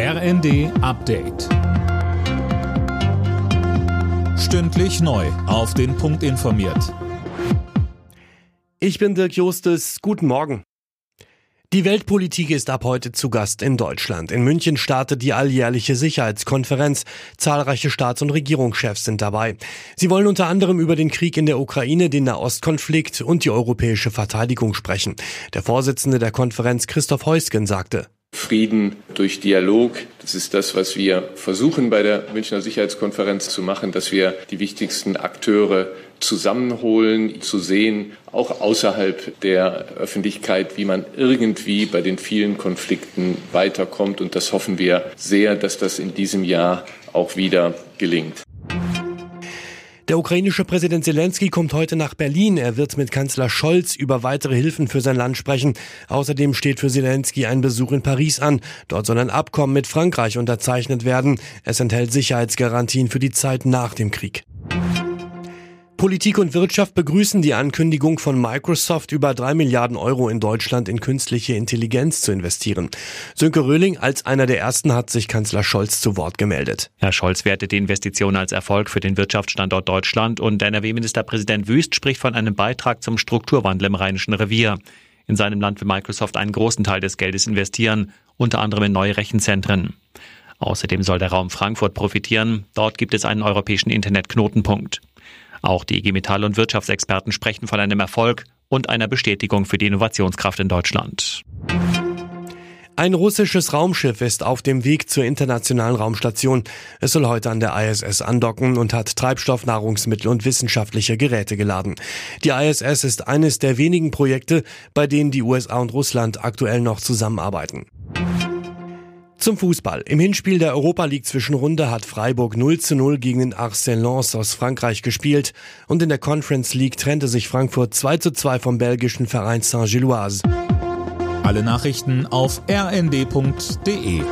RND Update. Stündlich neu. Auf den Punkt informiert. Ich bin Dirk Justes. Guten Morgen. Die Weltpolitik ist ab heute zu Gast in Deutschland. In München startet die alljährliche Sicherheitskonferenz. Zahlreiche Staats- und Regierungschefs sind dabei. Sie wollen unter anderem über den Krieg in der Ukraine, den Nahostkonflikt und die europäische Verteidigung sprechen. Der Vorsitzende der Konferenz Christoph Heusgen sagte, Frieden durch Dialog. Das ist das, was wir versuchen bei der Münchner Sicherheitskonferenz zu machen, dass wir die wichtigsten Akteure zusammenholen, zu sehen, auch außerhalb der Öffentlichkeit, wie man irgendwie bei den vielen Konflikten weiterkommt. Und das hoffen wir sehr, dass das in diesem Jahr auch wieder gelingt. Der ukrainische Präsident Zelensky kommt heute nach Berlin. Er wird mit Kanzler Scholz über weitere Hilfen für sein Land sprechen. Außerdem steht für Zelensky ein Besuch in Paris an. Dort soll ein Abkommen mit Frankreich unterzeichnet werden. Es enthält Sicherheitsgarantien für die Zeit nach dem Krieg. Politik und Wirtschaft begrüßen die Ankündigung von Microsoft, über drei Milliarden Euro in Deutschland in künstliche Intelligenz zu investieren. Sönke Röhling als einer der ersten hat sich Kanzler Scholz zu Wort gemeldet. Herr Scholz wertet die Investition als Erfolg für den Wirtschaftsstandort Deutschland und NRW-Ministerpräsident Wüst spricht von einem Beitrag zum Strukturwandel im Rheinischen Revier. In seinem Land will Microsoft einen großen Teil des Geldes investieren, unter anderem in neue Rechenzentren. Außerdem soll der Raum Frankfurt profitieren. Dort gibt es einen europäischen Internetknotenpunkt. Auch die IG Metall und Wirtschaftsexperten sprechen von einem Erfolg und einer Bestätigung für die Innovationskraft in Deutschland. Ein russisches Raumschiff ist auf dem Weg zur internationalen Raumstation. Es soll heute an der ISS andocken und hat Treibstoff, Nahrungsmittel und wissenschaftliche Geräte geladen. Die ISS ist eines der wenigen Projekte, bei denen die USA und Russland aktuell noch zusammenarbeiten. Zum Fußball. Im Hinspiel der Europa League Zwischenrunde hat Freiburg 0 zu 0 gegen den Arsenal Lens aus Frankreich gespielt und in der Conference League trennte sich Frankfurt 2 zu 2 vom belgischen Verein Saint-Gilloise. Alle Nachrichten auf rnd.de